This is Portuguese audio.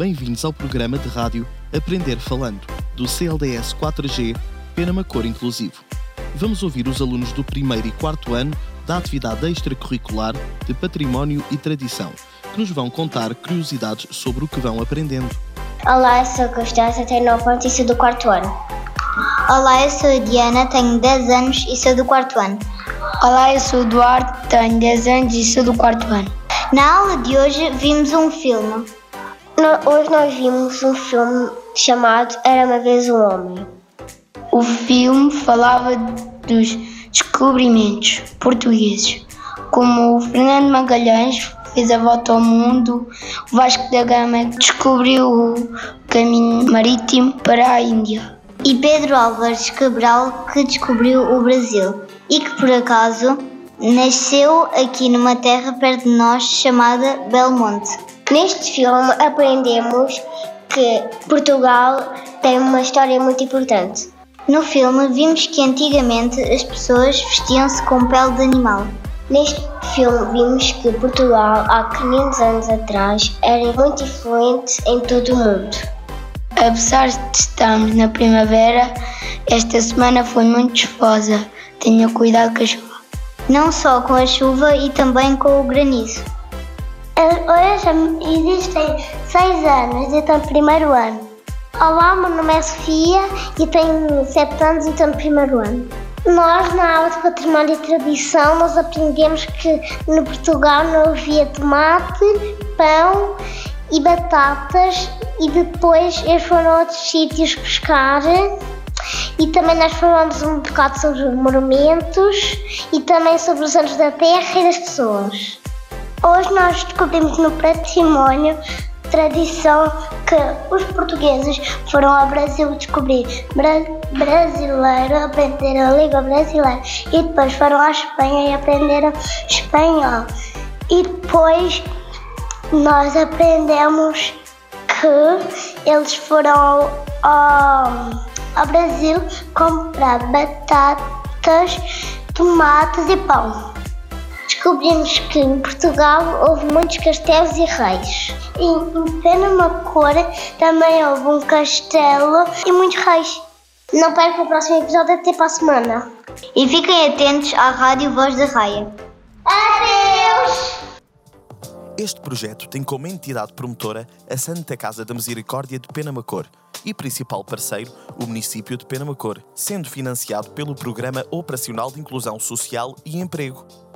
Bem-vindos ao programa de rádio Aprender Falando, do CLDS 4G Penamacor Inclusivo. Vamos ouvir os alunos do primeiro e quarto ano da atividade extracurricular de Património e Tradição, que nos vão contar curiosidades sobre o que vão aprendendo. Olá, eu sou a Constância, tenho 9 anos e sou do quarto ano. Olá, eu sou Diana, tenho 10 anos e sou do quarto ano. Olá, eu sou o Duarte, tenho 10 anos e sou do quarto ano. Na aula de hoje vimos um filme. Hoje nós vimos um filme chamado Era uma vez um homem. O filme falava dos descobrimentos portugueses, como o Fernando Magalhães fez a volta ao mundo, o Vasco da Gama descobriu o caminho marítimo para a Índia. E Pedro Álvares Cabral que descobriu o Brasil e que por acaso nasceu aqui numa terra perto de nós chamada Belmonte. Neste filme aprendemos que Portugal tem uma história muito importante. No filme vimos que antigamente as pessoas vestiam-se com pele de animal. Neste filme vimos que Portugal há 500 anos atrás era muito influente em todo o mundo. Apesar de estarmos na primavera, esta semana foi muito chuvosa. Tenha cuidado com a chuva. não só com a chuva e também com o granizo. Hoje existem seis anos e no primeiro ano. Olá, meu nome é Sofia e tenho sete anos e no primeiro ano. Nós, na aula de património e tradição, nós aprendemos que no Portugal não havia tomate, pão e batatas e depois eles foram a outros sítios pescar e também nós falamos um bocado sobre os monumentos e também sobre os anos da terra e das pessoas. Hoje nós descobrimos no património tradição que os portugueses foram ao Brasil descobrir bra brasileiro, aprenderam a língua brasileira e depois foram à Espanha e aprenderam espanhol. E depois nós aprendemos que eles foram ao, ao, Brasil comprar batatas, tomates e pão. Descobrimos que em Portugal houve muitos castelos e reis. E em Penamacor também houve um castelo e muitos reis. Não perca o próximo episódio até para a semana. E fiquem atentos à Rádio Voz da Raia. Adeus! Este projeto tem como entidade promotora a Santa Casa da Misericórdia de Penamacor e principal parceiro o município de Penamacor, sendo financiado pelo Programa Operacional de Inclusão Social e Emprego.